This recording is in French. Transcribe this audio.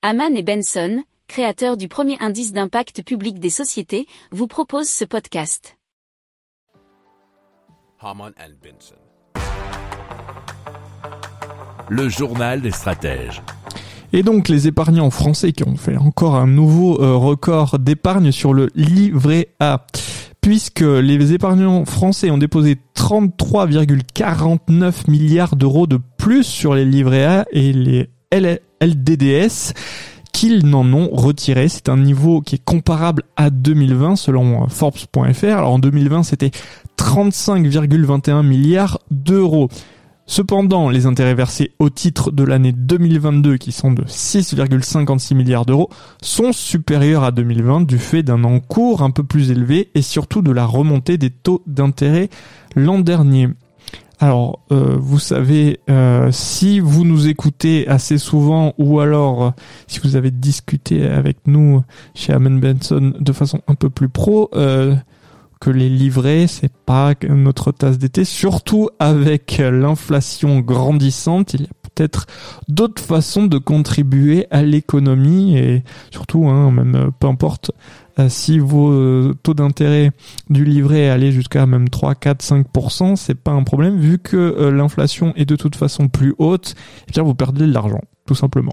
Haman et Benson, créateurs du premier indice d'impact public des sociétés, vous proposent ce podcast. Haman and Benson. Le journal des stratèges. Et donc les épargnants français qui ont fait encore un nouveau euh, record d'épargne sur le livret A. Puisque les épargnants français ont déposé 33,49 milliards d'euros de plus sur les livrets A et les LDDS qu'ils n'en ont retiré. C'est un niveau qui est comparable à 2020 selon Forbes.fr. Alors en 2020 c'était 35,21 milliards d'euros. Cependant, les intérêts versés au titre de l'année 2022, qui sont de 6,56 milliards d'euros, sont supérieurs à 2020 du fait d'un encours un peu plus élevé et surtout de la remontée des taux d'intérêt l'an dernier. Alors, euh, vous savez, euh, si vous nous écoutez assez souvent ou alors euh, si vous avez discuté avec nous chez Amen Benson de façon un peu plus pro, que les livrets, c'est pas notre tasse d'été, surtout avec l'inflation grandissante, peut-être d'autres façons de contribuer à l'économie et surtout, hein, même euh, peu importe euh, si vos euh, taux d'intérêt du livret allaient jusqu'à même 3, 4, 5%, c'est pas un problème vu que l'inflation est de toute façon plus haute, et eh bien vous perdez de l'argent, tout simplement.